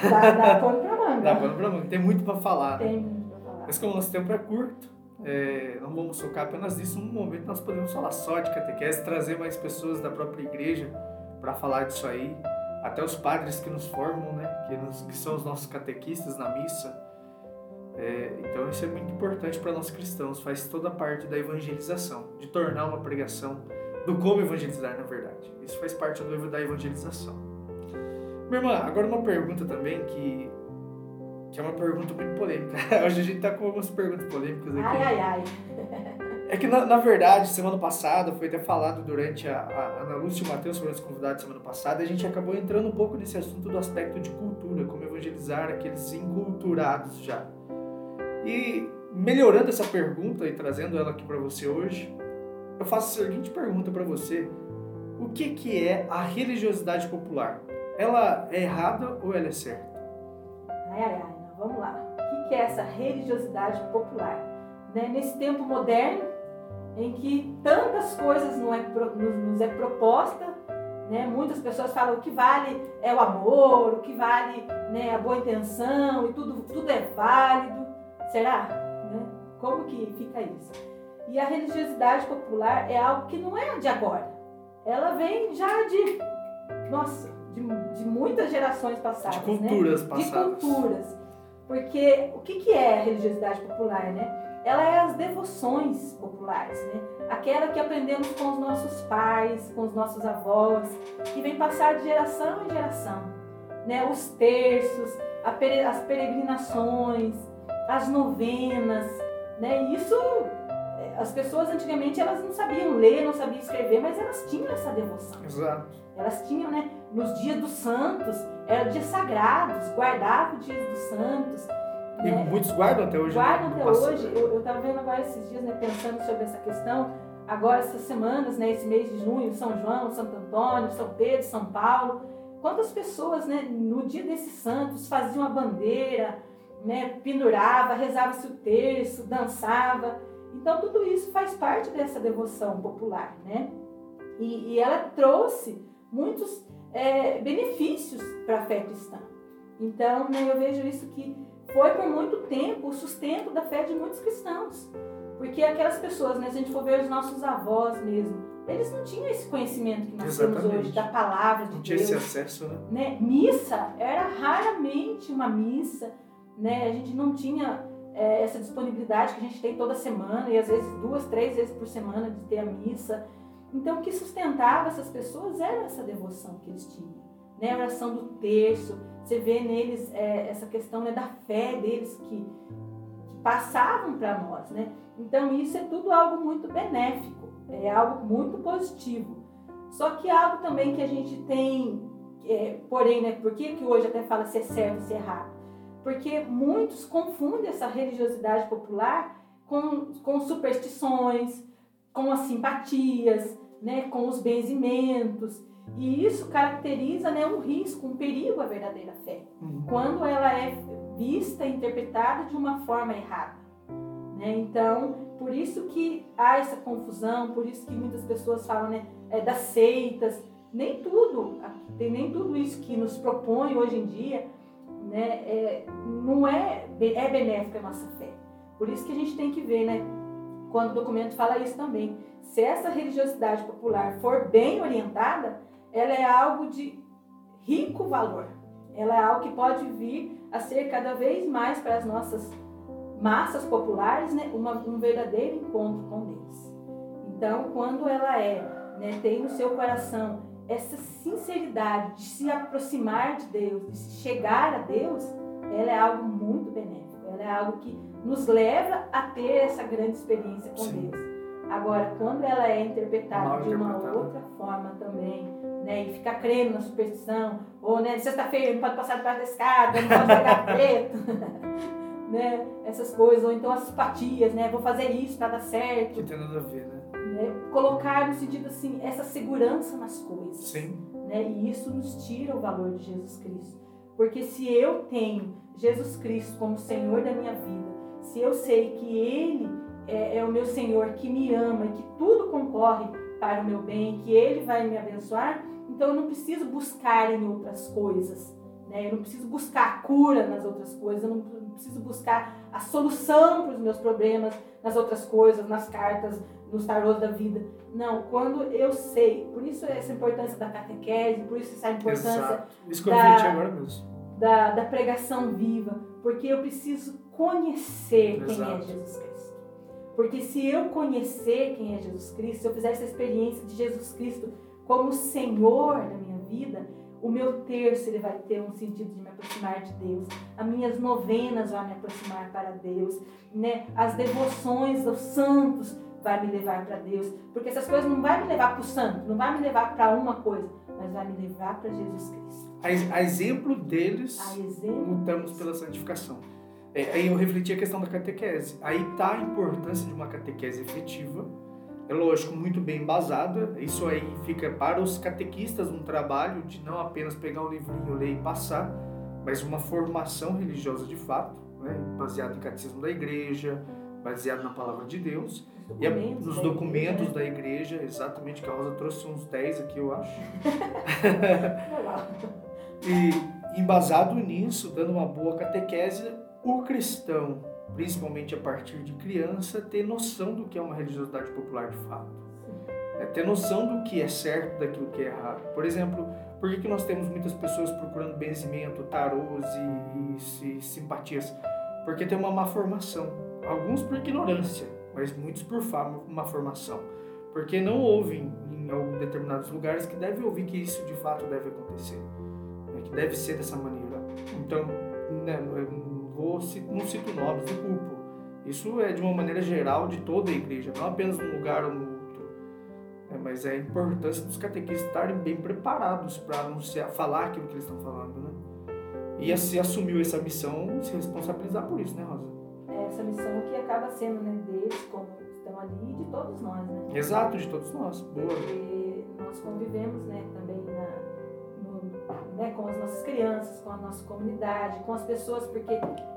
Dá, dá pano pra manga. Dá pano pra manga. Tem muito pra falar. Tem muito pra falar. Mas como o nosso tempo é curto, é, não vamos focar apenas nisso. Num momento nós podemos falar só de catequese, trazer mais pessoas da própria igreja para falar disso aí. Até os padres que nos formam, né? Que, nos, que são os nossos catequistas na missa. É, então isso é muito importante para nós cristãos. Faz toda parte da evangelização, de tornar uma pregação do como evangelizar, na verdade. Isso faz parte do da evangelização. Minha irmã, agora uma pergunta também que Que é uma pergunta muito polêmica. Hoje a gente tá com algumas perguntas polêmicas aqui. Ai, ai, ai. É que, na, na verdade, semana passada, foi até falado durante a, a Ana Lúcia e o Matheus foram os convidados semana passada, a gente acabou entrando um pouco nesse assunto do aspecto de cultura, como evangelizar aqueles enculturados já. E melhorando essa pergunta e trazendo ela aqui para você hoje, eu faço a seguinte pergunta para você: o que que é a religiosidade popular? Ela é errada ou ela é certa? Ai, ai, ai. Vamos lá. O que que é essa religiosidade popular? Né? Nesse tempo moderno, em que tantas coisas não é, nos é proposta, né? muitas pessoas falam o que vale é o amor, o que vale né, a boa intenção e tudo, tudo é válido. Será? Né? Como que fica isso? E a religiosidade popular é algo que não é de agora. Ela vem já de, nossa, de, de muitas gerações passadas. De culturas né? passadas. De culturas. Porque o que, que é a religiosidade popular, né? Ela é as devoções populares, né? Aquela que aprendemos com os nossos pais, com os nossos avós, que vem passar de geração em geração, né? Os terços, as peregrinações, as novenas, né? Isso eh, as pessoas antigamente elas não sabiam ler, não sabiam escrever, mas elas tinham essa devoção. Exato. Elas tinham, né? Nos dias dos santos, eram dias sagrados, guardavam os dias dos santos. E né? muitos guardam até hoje. Né? Guardam até hoje. Eu estava vendo agora esses dias, né, pensando sobre essa questão. Agora, essas semanas, né, esse mês de junho, São João, Santo Antônio, São Pedro, São Paulo. Quantas pessoas, né, no dia desses santos, faziam a bandeira, né, pendurava, rezava-se o terço, dançava. Então, tudo isso faz parte dessa devoção popular, né? E, e ela trouxe muitos é, benefícios para a fé cristã. Então, né, eu vejo isso que foi por muito tempo o sustento da fé de muitos cristãos. Porque aquelas pessoas, né, se a gente for ver os nossos avós mesmo, eles não tinham esse conhecimento que nós Exatamente. temos hoje, da palavra de Deus. Não tinha esse acesso, né? né? Missa era raramente uma missa, né? A gente não tinha é, essa disponibilidade que a gente tem toda semana, e às vezes duas, três vezes por semana de ter a missa. Então, o que sustentava essas pessoas era essa devoção que eles tinham. Né? A oração do terço, você vê neles é, essa questão né, da fé deles que, que passavam para nós, né? Então isso é tudo algo muito benéfico, é algo muito positivo. Só que algo também que a gente tem, é, porém, né? Por que, que hoje até fala se é certo, se é errado? Porque muitos confundem essa religiosidade popular com, com superstições, com as simpatias, né, com os benzimentos. E isso caracteriza né, um risco, um perigo à verdadeira fé, uhum. quando ela é vista e interpretada de uma forma errada. Né? Então, por isso que há essa confusão, por isso que muitas pessoas falam né, é, das seitas. Nem tudo, tem nem tudo isso que nos propõe hoje em dia, né, é, não é, é benéfico à nossa fé. Por isso que a gente tem que ver, né, quando o documento fala isso também. Se essa religiosidade popular for bem orientada, ela é algo de rico valor. Ela é algo que pode vir a ser cada vez mais para as nossas massas populares, né, uma, um verdadeiro encontro com Deus. Então, quando ela é, né, tem no seu coração essa sinceridade de se aproximar de Deus, de chegar a Deus, ela é algo muito benéfico. Ela é algo que nos leva a ter essa grande experiência com Sim. Deus. Agora, quando ela é interpretada Mal de uma outra forma também, né, e ficar crendo na superstição, ou né, sexta-feira não pode passar debaixo da escada, não pode pegar preto, né, essas coisas, ou então as simpatias, né, vou fazer isso para dar certo. Que tem nada a ver, né? né? Colocar no sentido assim, essa segurança nas coisas. Sim. Né, e isso nos tira o valor de Jesus Cristo. Porque se eu tenho Jesus Cristo como Senhor da minha vida, se eu sei que Ele é, é o meu Senhor que me ama e que tudo concorre para o meu bem, que Ele vai me abençoar, então eu não preciso buscar em outras coisas. Né? Eu não preciso buscar cura nas outras coisas, eu não preciso buscar a solução para os meus problemas nas outras coisas, nas cartas, nos tarôs da vida. Não, quando eu sei, por isso essa importância da catequese, por isso essa importância Exato. Isso da, agora mesmo. Da, da pregação viva, porque eu preciso conhecer Exato. quem é Jesus Cristo. Porque se eu conhecer quem é Jesus Cristo, se eu fizer essa experiência de Jesus Cristo como Senhor da minha vida, o meu terço ele vai ter um sentido de me aproximar de Deus, as minhas novenas vão me aproximar para Deus, né? As devoções dos santos vai me levar para Deus, porque essas coisas não vai me levar para o santo, não vai me levar para uma coisa, mas vai me levar para Jesus Cristo. A, a exemplo deles, A exemplo lutamos pela santificação. É, aí eu refleti a questão da catequese. Aí está a importância de uma catequese efetiva. É lógico, muito bem embasada. Isso aí fica para os catequistas um trabalho de não apenas pegar um livrinho, ler e passar, mas uma formação religiosa de fato, né? baseado em catecismo da igreja, baseado na palavra de Deus. E é nos documentos da igreja, exatamente, que a Rosa trouxe uns 10 aqui, eu acho. E embasado nisso, dando uma boa catequese, o cristão, principalmente a partir de criança, ter noção do que é uma religiosidade popular de fato. É ter noção do que é certo daquilo que é errado. Por exemplo, por que, que nós temos muitas pessoas procurando benzimento, tarôs e, e, e simpatias? Porque tem uma má formação. Alguns por ignorância, mas muitos por má formação. Porque não ouvem em alguns determinados lugares que deve ouvir que isso de fato deve acontecer. né, Que deve ser dessa maneira. Então, né, não cito nomes, não culpo. Isso é de uma maneira geral de toda a igreja, não apenas num lugar ou no outro. É, mas é a importância dos catequistas estarem bem preparados para anunciar, falar aquilo que eles estão falando, né? E se assumiu essa missão, se responsabilizar por isso, né, Rosa? É essa missão que acaba sendo né, deles, como estão ali, e de todos nós, né? Exato, de todos nós. Boa. Porque nós convivemos né, né, com as nossas crianças, com a nossa comunidade, com as pessoas, porque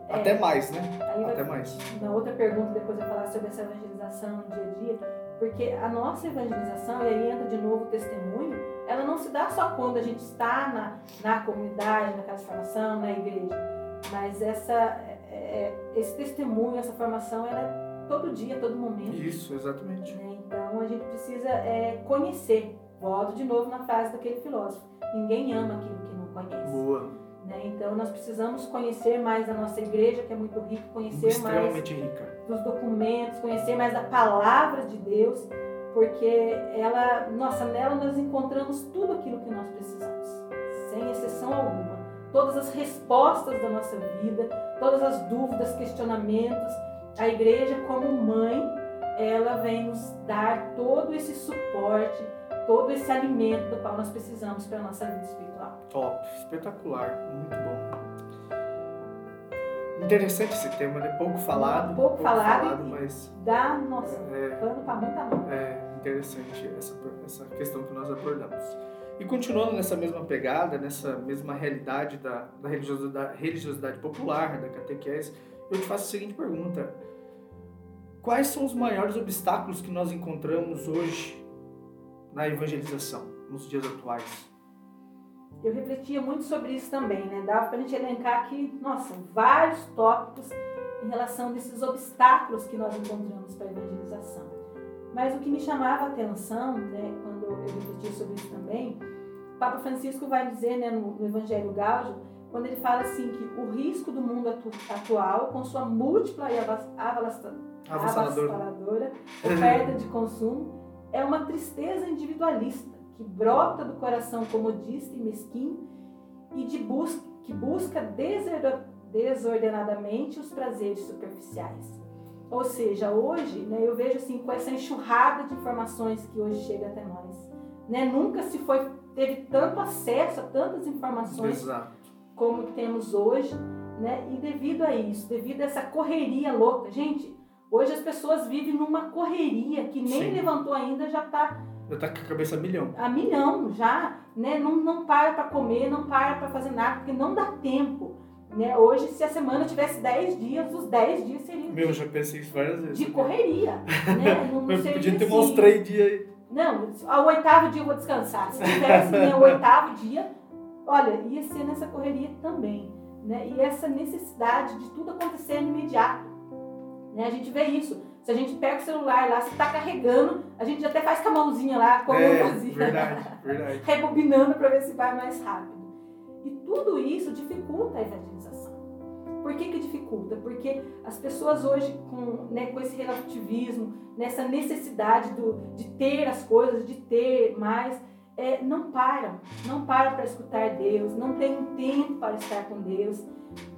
é, Até mais, né? aí vai- Até mais. na outra pergunta depois eu falar sobre essa evangelização no dia a dia, porque a nossa evangelização, e aí entra de novo o testemunho, ela não se dá só quando a gente está na, na comunidade, na casa de formação, na igreja, mas essa, é, é, esse testemunho, essa formação, ela é todo dia, todo momento. Isso, exatamente. né? Então a gente precisa é, conhecer. Volto de novo na frase daquele filósofo: ninguém ama aquilo que não conhece. Boa. Né? Então nós precisamos conhecer mais a nossa igreja, que é muito rica, conhecer mais Extremamente rica. dos documentos, conhecer mais da palavra de Deus, porque ela, nossa, nela nós encontramos tudo aquilo que nós precisamos, sem exceção alguma. Todas as respostas da nossa vida, todas as dúvidas, questionamentos. A igreja, como mãe, ela vem nos dar todo esse suporte, todo esse alimento do qual nós precisamos para a nossa vida espiritual. Top, espetacular, muito bom. Interessante esse tema, né? Pouco falado. Pouco falado e- mas Dá, nossa, é, pano para muita mão. é interessante essa, essa questão que nós abordamos. E continuando nessa mesma pegada, nessa mesma realidade da, da religiosidade, religiosidade popular, da catequese, eu te faço a seguinte pergunta. Quais são os maiores obstáculos que nós encontramos hoje na evangelização, nos dias atuais? Eu refletia muito sobre isso também, né? Dava pra gente elencar aqui, nossa, vários tópicos em relação desses obstáculos que nós encontramos para a evangelização. Mas o que me chamava a atenção, né, quando eu refletia sobre isso também, o Papa Francisco vai dizer, né, no, Evangelho Gáudio, quando ele fala assim que o risco do mundo atu- atual, com sua múltipla e avassaladora oferta de consumo, é uma tristeza individualista que brota do coração comodista e mesquinho e de que busca desordenadamente os prazeres superficiais. Ou seja, hoje, né, eu vejo assim com essa enxurrada de informações que hoje chega até nós, né, nunca se foi teve tanto acesso a tantas informações Exato. como temos hoje, né? E devido a isso, devido a essa correria louca, gente, hoje as pessoas vivem numa correria que nem Sim. levantou ainda já está Eu tá com a cabeça a milhão. a milhão já, né? Não, não para para comer, não para para fazer nada, porque não dá tempo, né? Hoje, se a semana tivesse 10 dias, os 10 dias seriam Meu, eu já pensei isso várias vezes. de correria, né? Não, não Eu podia ter uns três dias aí. Não, ao oitavo dia eu vou descansar. Se tivesse né, o oitavo dia, olha, ia ser nessa correria também. Né? E essa necessidade de tudo acontecer imediato. Né? A gente vê isso. Se a gente pega o celular lá, se está carregando, a gente até faz com a mãozinha lá, como eu É, fazia. verdade, verdade. rebobinando para ver se vai mais rápido. E tudo isso dificulta a evangelização. Por que, que dificulta? Porque as pessoas hoje, com, né, com esse relativismo, nessa necessidade do, de ter as coisas, de ter mais, é, não param, não param para escutar Deus, não tem um tempo para estar com Deus.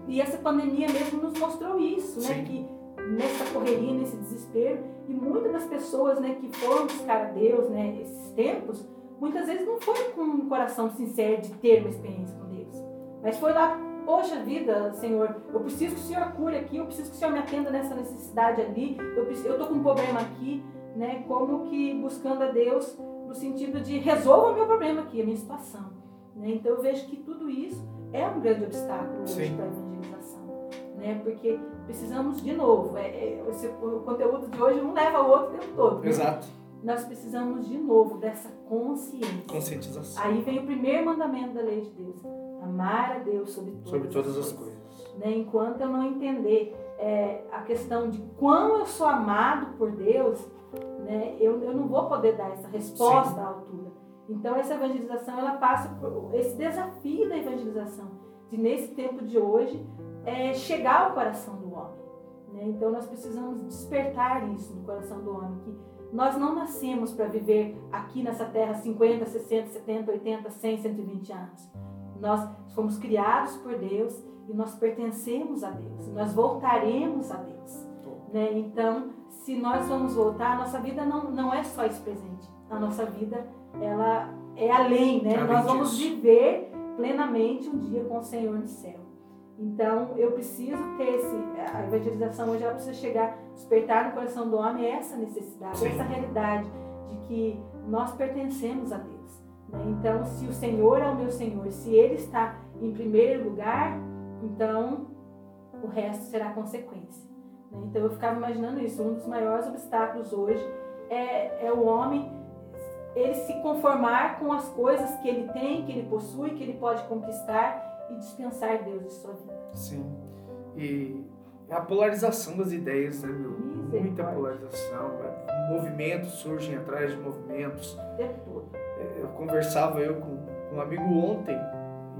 E essa pandemia mesmo nos mostrou isso, né? Que nessa correria, nesse desespero, e muitas das pessoas, né, que foram buscar a Deus, né, esses tempos, muitas vezes não foi com um coração sincero de ter uma experiência com Deus, mas foi lá, poxa vida, Senhor, eu preciso que o Senhor cure aqui, eu preciso que o Senhor me atenda nessa necessidade ali, eu preciso, eu tô com um problema aqui, né, como que buscando a Deus no sentido de resolva o meu problema aqui, a minha situação, né? Então eu vejo que tudo isso é um grande obstáculo hoje para a evangelização, né? Porque precisamos de novo, é, é, esse, o conteúdo de hoje um leva ao outro o tempo todo. Né? Exato. Nós precisamos de novo dessa consciência. Conscientização. Aí vem o primeiro mandamento da lei de Deus: amar a Deus sobre todas, sobre todas as, as coisas. coisas. Né? Enquanto eu não entender é, a questão de quão eu sou amado por Deus, né? eu, eu não vou poder dar essa resposta Sim. à altura. Então essa evangelização ela passa por esse desafio da evangelização de nesse tempo de hoje é, chegar ao coração do. Né? Então nós precisamos despertar isso no coração do homem que nós não nascemos para viver aqui nessa terra 50, 60, 70, 80, 100, 120 anos. Nós fomos criados por Deus e nós pertencemos a Deus. Nós voltaremos a Deus. Né? Então, se nós vamos voltar, a nossa vida não, não é só esse presente. A nossa vida ela é além, né? Além nós vamos disso. viver plenamente um dia com o Senhor no céu. Então, eu preciso ter esse. A evangelização hoje ela precisa chegar, despertar no coração do homem essa necessidade, Sim. essa realidade de que nós pertencemos a Deus. Né? Então, se o Senhor é o meu Senhor, se Ele está em primeiro lugar, então o resto será consequência. Né? Então eu ficava imaginando isso. Um dos maiores obstáculos hoje é, é o homem ele se conformar com as coisas que ele tem, que ele possui, que ele pode conquistar e dispensar Deus de sua vida. Sim. E a polarização das ideias, né, meu? Muita polarização. Movimentos surgem atrás de movimentos. É, eu conversava eu com, com um amigo ontem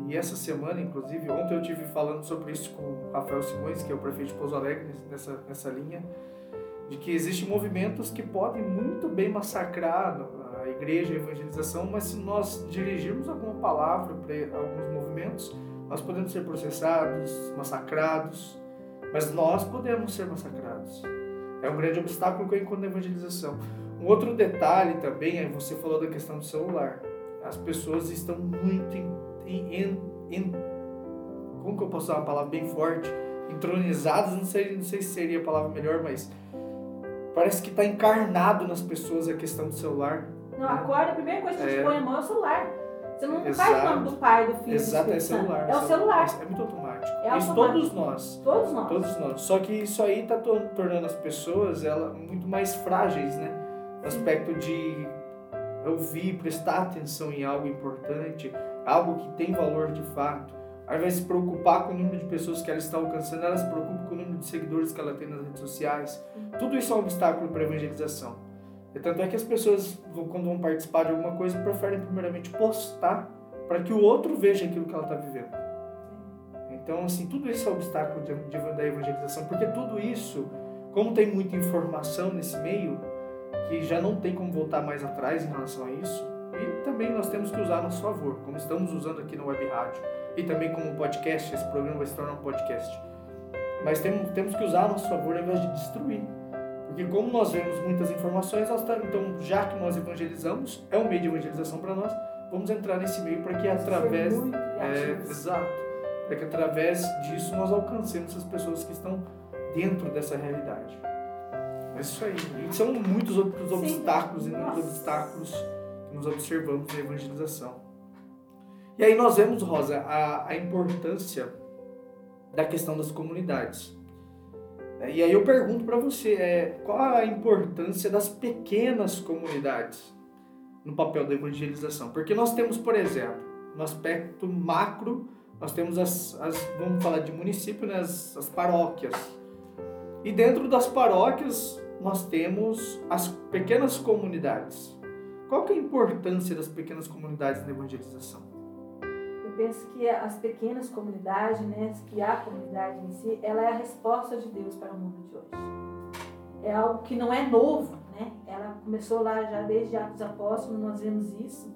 e essa semana, inclusive, ontem eu tive falando sobre isso com o Rafael Simões, que é o prefeito de Pouso Alegre, nessa, nessa linha, de que existem movimentos que podem muito bem massacrar a igreja, a evangelização, mas se nós dirigirmos alguma palavra para alguns movimentos, nós podemos ser processados, massacrados, mas nós podemos ser massacrados. É um grande obstáculo que eu encontro na evangelização. Um outro detalhe também, aí você falou da questão do celular. As pessoas estão muito em em, em, como que eu posso usar uma palavra bem forte? Entronizadas, não sei, não sei se seria a palavra melhor, mas parece que está encarnado nas pessoas a questão do celular. Não, acorda, a primeira coisa que a gente é. põe a mão é o celular. Você não Exato. faz o nome do pai, do filho. Exato, é celular. É o celular. É muito automático. É isso todos nós. Todos nós. Todos nós. Só que isso aí está tornando as pessoas ela, muito mais frágeis, né? No aspecto de ouvir, prestar atenção em algo importante algo que tem valor de fato. Ao invés de se preocupar com o número de pessoas que ela está alcançando, ela se preocupa com o número de seguidores que ela tem nas redes sociais. Tudo isso é um obstáculo para a evangelização. E tanto é que as pessoas, quando vão participar de alguma coisa, preferem primeiramente postar para que o outro veja aquilo que ela está vivendo. Então, assim, tudo isso é obstáculo de, de, da evangelização, porque tudo isso, como tem muita informação nesse meio, que já não tem como voltar mais atrás em relação a isso, e também nós temos que usar a nosso favor, como estamos usando aqui no Web Rádio. E também como podcast, esse programa vai se tornar um podcast. Mas temos, temos que usar a nosso favor ao invés de destruir. Porque como nós vemos muitas informações, nós então já que nós evangelizamos, é um meio de evangelização para nós, vamos entrar nesse meio para que através é, exato, para que através disso nós alcancemos as pessoas que estão dentro dessa realidade. É isso aí. E são muitos outros Sim. obstáculos e muitos obstáculos nos observamos na evangelização. E aí nós vemos, Rosa, a, a importância da questão das comunidades. E aí eu pergunto para você, é, qual a importância das pequenas comunidades no papel da evangelização? Porque nós temos, por exemplo, no aspecto macro, nós temos as, as vamos falar de município, né, as, as paróquias. E dentro das paróquias nós temos as pequenas comunidades. Qual que é a importância das pequenas comunidades na evangelização? Penso que as pequenas comunidades, né, que a comunidade em si, ela é a resposta de Deus para o mundo de hoje. É algo que não é novo, né? Ela começou lá já desde Atos Apóstolos, nós vemos isso,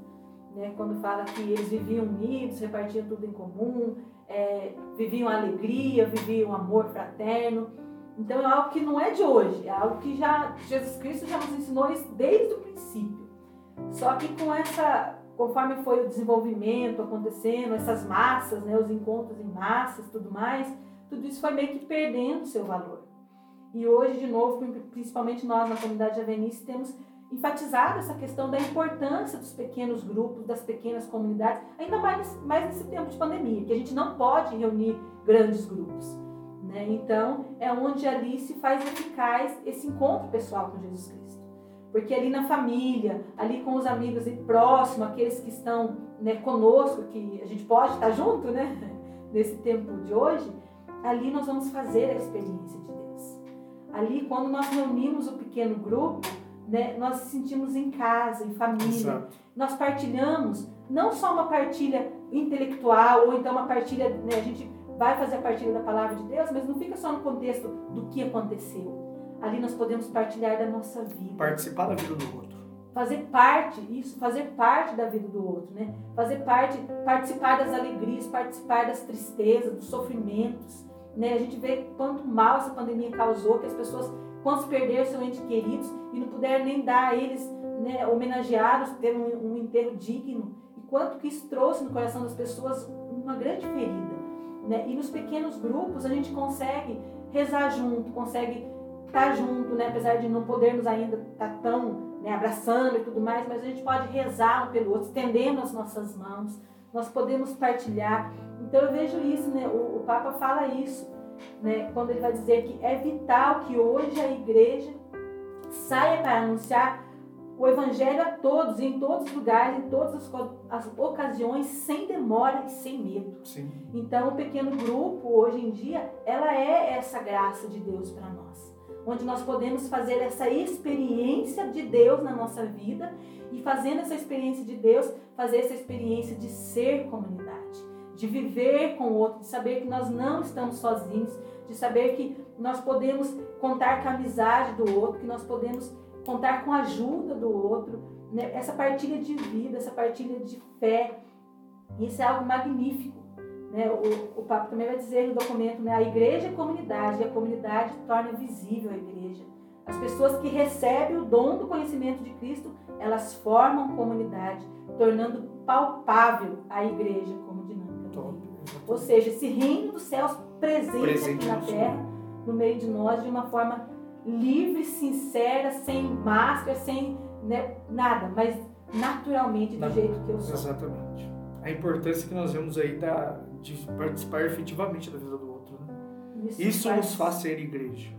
né, quando fala que eles viviam unidos, repartiam tudo em comum, é, viviam alegria, viviam amor fraterno. Então é algo que não é de hoje, é algo que já Jesus Cristo já nos ensinou isso desde o princípio. Só que com essa, conforme foi o desenvolvimento acontecendo, essas massas, né, os encontros em massas, tudo mais, tudo isso foi meio que perdendo seu valor. E hoje, de novo, principalmente nós na comunidade Avenice, temos enfatizado essa questão da importância dos pequenos grupos, das pequenas comunidades, ainda mais, mais nesse tempo de pandemia, que a gente não pode reunir grandes grupos. Né? Então, é onde ali se faz eficaz esse encontro pessoal com Jesus Cristo. Porque ali na família, ali com os amigos e próximo, aqueles que estão né, conosco, que a gente pode estar junto né, nesse tempo de hoje, ali nós vamos fazer a experiência de Deus. Ali, quando nós reunimos o pequeno grupo, né, nós nos sentimos em casa, em família. Exato. Nós partilhamos não só uma partilha intelectual ou então uma partilha, né, a gente vai fazer a partilha da palavra de Deus, mas não fica só no contexto do que aconteceu. Ali nós podemos partilhar da nossa vida. Participar da vida do outro. Fazer parte, isso, fazer parte da vida do outro, né? Fazer parte, participar das alegrias, participar das tristezas, dos sofrimentos, né? A gente vê quanto mal essa pandemia causou, que as pessoas quantos perderam seus entes queridos e não puderam nem dar a eles, né, homenageá-los, ter um, um enterro digno. E quanto que isso trouxe no coração das pessoas uma grande ferida. Né? E nos pequenos grupos a gente consegue rezar junto, consegue estar junto, né? apesar de não podermos ainda estar tão né, abraçando e tudo mais, mas a gente pode rezar um pelo outro, estendendo as nossas mãos, nós podemos partilhar. Então eu vejo isso, né? o, o Papa fala isso né, quando ele vai dizer que é vital que hoje a igreja saia para anunciar o evangelho a todos, em todos os lugares, em todas as, as ocasiões, sem demora e sem medo. Sim. Então, o pequeno grupo, hoje em dia, ela é essa graça de Deus para nós. Onde nós podemos fazer essa experiência de Deus na nossa vida e fazendo essa experiência de Deus, fazer essa experiência de ser comunidade de viver com o outro, de saber que nós não estamos sozinhos, de saber que nós podemos contar com a amizade do outro, que nós podemos contar com a ajuda do outro, né? essa partilha de vida, essa partilha de fé. Isso é algo magnífico. Né? O, o Papa também vai dizer no documento: né? a igreja é comunidade, e a comunidade torna visível a igreja. As pessoas que recebem o dom do conhecimento de Cristo, elas formam comunidade, tornando palpável a igreja como dinâmica. Ou seja, esse reino dos céus presente, presente aqui na terra, no meio de nós, de uma forma livre, sincera, sem máscara, sem né, nada, mas naturalmente do Na, jeito que eu sou. Exatamente. A importância que nós vemos aí da, de participar efetivamente da vida do outro. Né? Isso, Isso faz... nos faz ser igreja.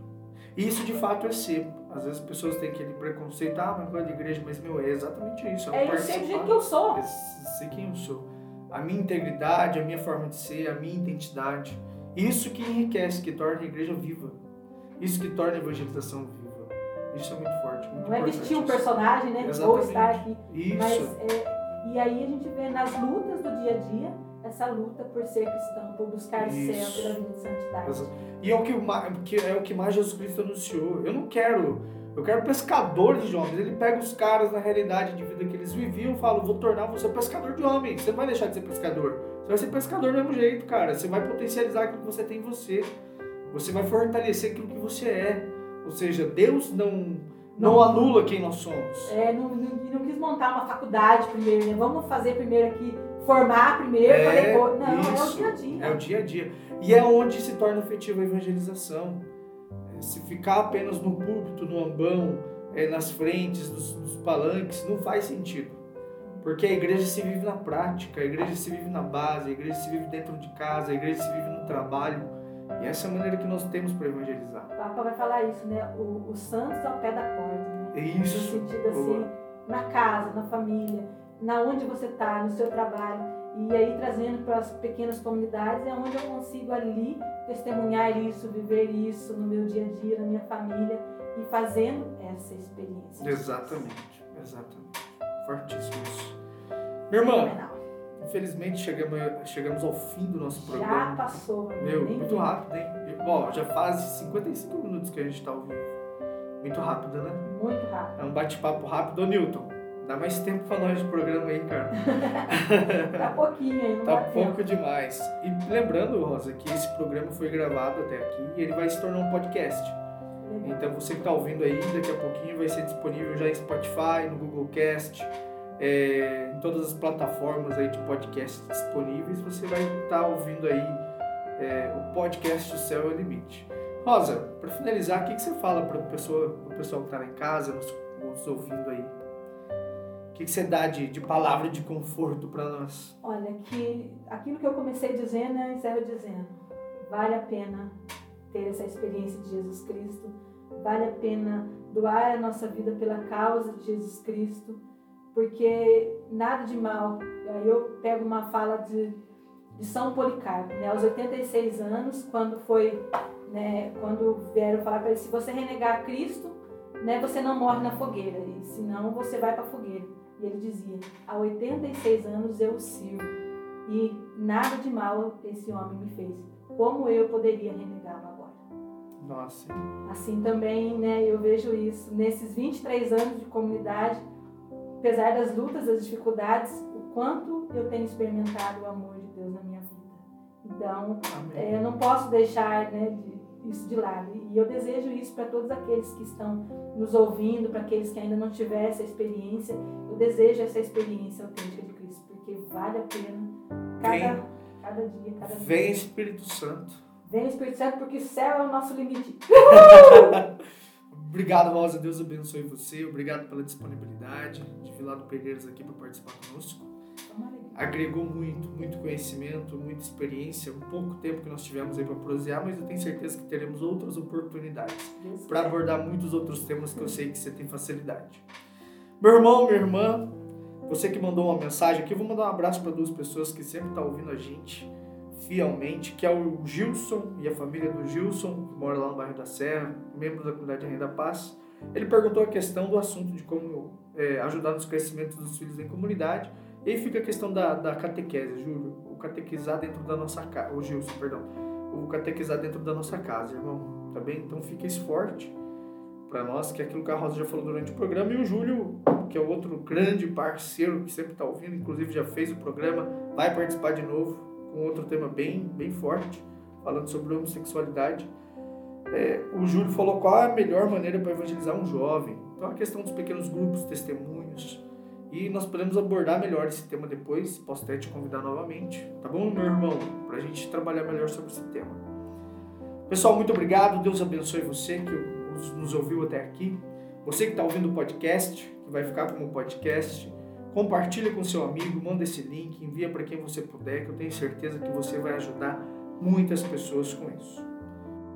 Isso de fato é ser. Às vezes as pessoas têm aquele preconceito, ah, mas não é de igreja, mas meu, é exatamente isso. É, é eu sei do jeito que eu sou. É ser quem eu sou a minha integridade, a minha forma de ser, a minha identidade. Isso que enriquece, que torna a igreja viva. Isso que torna a evangelização viva. Isso é muito forte. Muito Não é vestir um personagem, né? Exatamente. Ou estar aqui. Isso. Mas, é, e aí a gente vê nas lutas do dia a dia essa luta por ser cristão, por buscar Isso. céu, pela vida de santidade. E é o que, é o que mais Jesus Cristo anunciou. Eu não quero eu quero pescadores de homens. Ele pega os caras na realidade de vida que eles viviam e fala: vou tornar você pescador de homens. Você não vai deixar de ser pescador. Você vai ser pescador do mesmo jeito, cara. Você vai potencializar aquilo que você tem em você. Você vai fortalecer aquilo que você é. Ou seja, Deus não, não, não anula quem nós somos. É, não, não, não, quis montar uma faculdade primeiro, né? Vamos fazer primeiro aqui, formar primeiro, é, depois. Não, isso, é o dia a dia. É o dia a dia. E é onde se torna efetiva a evangelização se ficar apenas no púlpito, no ambão, é, nas frentes, dos, dos palanques, não faz sentido. Porque a igreja se vive na prática, a igreja se vive na base, a igreja se vive dentro de casa, a igreja se vive no trabalho. E essa é a maneira que nós temos para evangelizar. O Papa vai falar isso, né? O, o santos ao pé da porta, né? Isso. No sentido assim, na casa, na família, na onde você está, no seu trabalho. E aí trazendo para as pequenas comunidades é onde eu consigo ali testemunhar isso, viver isso no meu dia a dia, na minha família e fazendo essa experiência. Exatamente, exatamente. Fortíssimo isso. Minha irmã, infelizmente chegamos, chegamos ao fim do nosso programa. Já passou, Meu, muito rápido, hein? Bom, já faz 55 minutos que a gente está ao vivo. Muito rápido, né? Muito rápido. É um bate-papo rápido. Ô, Newton, Dá mais tempo pra nós de programa aí, cara. tá pouquinho aí, não Tá pouco tempo. demais. E lembrando, Rosa, que esse programa foi gravado até aqui e ele vai se tornar um podcast. Legal. Então você que está ouvindo aí, daqui a pouquinho vai ser disponível já em Spotify, no Google Cast, é, em todas as plataformas aí de podcast disponíveis. Você vai estar ouvindo aí é, o podcast O Céu é o Limite. Rosa, para finalizar, o que, que você fala para o pessoal, que está lá em casa, nos, nos ouvindo aí? O que, você dá de, de palavra de conforto para nós? Olha, que aquilo que eu comecei dizendo, eu encerro dizendo. Vale a pena ter essa experiência de Jesus Cristo. Vale a pena doar a nossa vida pela causa de Jesus Cristo. Porque nada de mal. Aí eu pego uma fala de, de São Policarpo, né? aos 86 anos, quando foi, né, quando vieram falar para ele, se você renegar Cristo, né, você não morre na fogueira, e senão você vai para a fogueira. E ele dizia: Há 86 anos eu o sirvo, e nada de mal esse homem me fez. Como eu poderia renegá-lo agora? Nossa, Assim também, né, eu vejo isso. Nesses 23 anos de comunidade, apesar das lutas, das dificuldades, o quanto eu tenho experimentado o amor de Deus na minha vida. Então, é, eu não posso deixar né, de- isso de lado. E eu desejo isso para todos aqueles que estão nos ouvindo, para aqueles que ainda não tiveram essa experiência. Eu desejo essa experiência autêntica de Cristo, porque vale a pena cada, Vem. cada dia, cada dia. Vem Espírito Santo. Vem Espírito Santo, porque céu é o nosso limite. Obrigado, Rosa. Deus abençoe você. Obrigado pela disponibilidade de vir lá do Pereiras aqui para participar conosco. Agregou muito, muito conhecimento, muita experiência. Um pouco tempo que nós tivemos aí para prosear, mas eu tenho certeza que teremos outras oportunidades para abordar muitos outros temas que eu sei que você tem facilidade. Meu irmão, minha irmã, você que mandou uma mensagem aqui, eu vou mandar um abraço para duas pessoas que sempre estão ouvindo a gente fielmente, que é o Gilson e a família do Gilson, que mora lá no bairro da Serra, membro da comunidade Renda Paz. Ele perguntou a questão do assunto de como é, ajudar nos crescimentos dos filhos em comunidade. E aí fica a questão da, da catequese, Júlio. O catequizar dentro da nossa casa. O Gilson, perdão. O catequizar dentro da nossa casa, irmão. Tá bem? Então fica esse forte para nós, que é aquilo que a Rosa já falou durante o programa. E o Júlio, que é outro grande parceiro que sempre está ouvindo, inclusive já fez o programa, vai participar de novo com outro tema bem, bem forte, falando sobre homossexualidade. É, o Júlio falou qual é a melhor maneira para evangelizar um jovem. Então a questão dos pequenos grupos, testemunhos. E nós podemos abordar melhor esse tema depois. Posso até te convidar novamente, tá bom, meu irmão? Para a gente trabalhar melhor sobre esse tema. Pessoal, muito obrigado. Deus abençoe você que nos- ouviu até aqui. Você que está ouvindo o podcast, que vai ficar como podcast, compartilha com seu amigo, manda esse link, envia para quem você puder, que eu tenho certeza que você vai ajudar muitas pessoas com isso.